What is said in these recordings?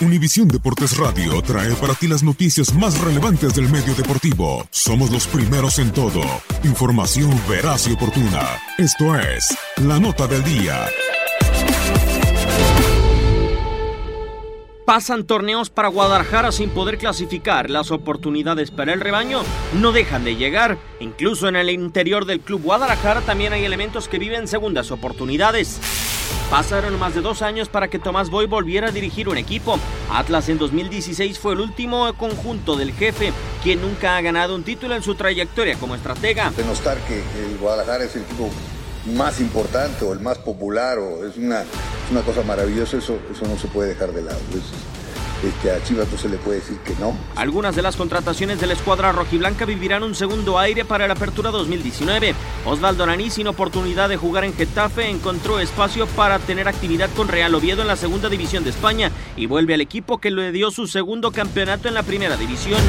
Univisión Deportes Radio trae para ti las noticias más relevantes del medio deportivo. Somos los primeros en todo. Información veraz y oportuna. Esto es La Nota del Día. Pasan torneos para Guadalajara sin poder clasificar. Las oportunidades para el rebaño no dejan de llegar. Incluso en el interior del club Guadalajara también hay elementos que viven segundas oportunidades. Pasaron más de dos años para que Tomás Boy volviera a dirigir un equipo. Atlas en 2016 fue el último conjunto del jefe, quien nunca ha ganado un título en su trayectoria como estratega. Denostar que el Guadalajara es el equipo más importante o el más popular o es una, cosa maravillosa, eso, eso no se puede dejar de lado. Este, a Chivas no se le puede decir que no. Algunas de las contrataciones de la escuadra rojiblanca vivirán un segundo aire para la apertura 2019. Osvaldo Araní, sin oportunidad de jugar en Getafe, encontró espacio para tener actividad con Real Oviedo en la segunda división de España y vuelve al equipo que le dio su segundo campeonato en la primera división.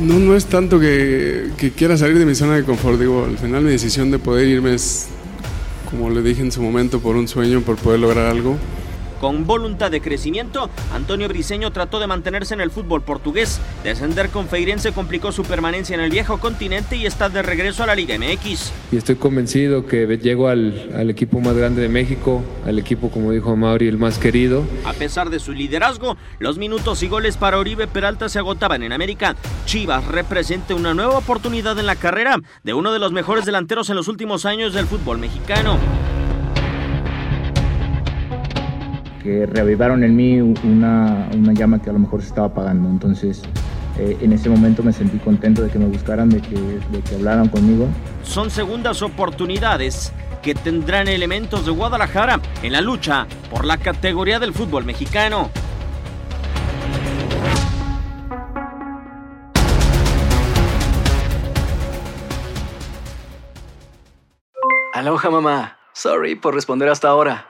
No, no es tanto que, que quiera salir de mi zona de confort. Digo, al final mi decisión de poder irme es, como le dije en su momento, por un sueño, por poder lograr algo. Con voluntad de crecimiento, Antonio Briseño trató de mantenerse en el fútbol portugués. Descender con Feirense complicó su permanencia en el viejo continente y está de regreso a la Liga MX. Y estoy convencido que llego al, al equipo más grande de México, al equipo, como dijo Mauri, el más querido. A pesar de su liderazgo, los minutos y goles para Oribe Peralta se agotaban en América. Chivas representa una nueva oportunidad en la carrera de uno de los mejores delanteros en los últimos años del fútbol mexicano. Que reavivaron en mí una, una, llama que a lo mejor se estaba apagando. Entonces, eh, en ese momento me sentí contento de que me buscaran, de que, de que hablaran conmigo. Son segundas oportunidades que tendrán elementos de Guadalajara en la lucha por la categoría del fútbol mexicano. Aloha mamá. Sorry por responder hasta ahora.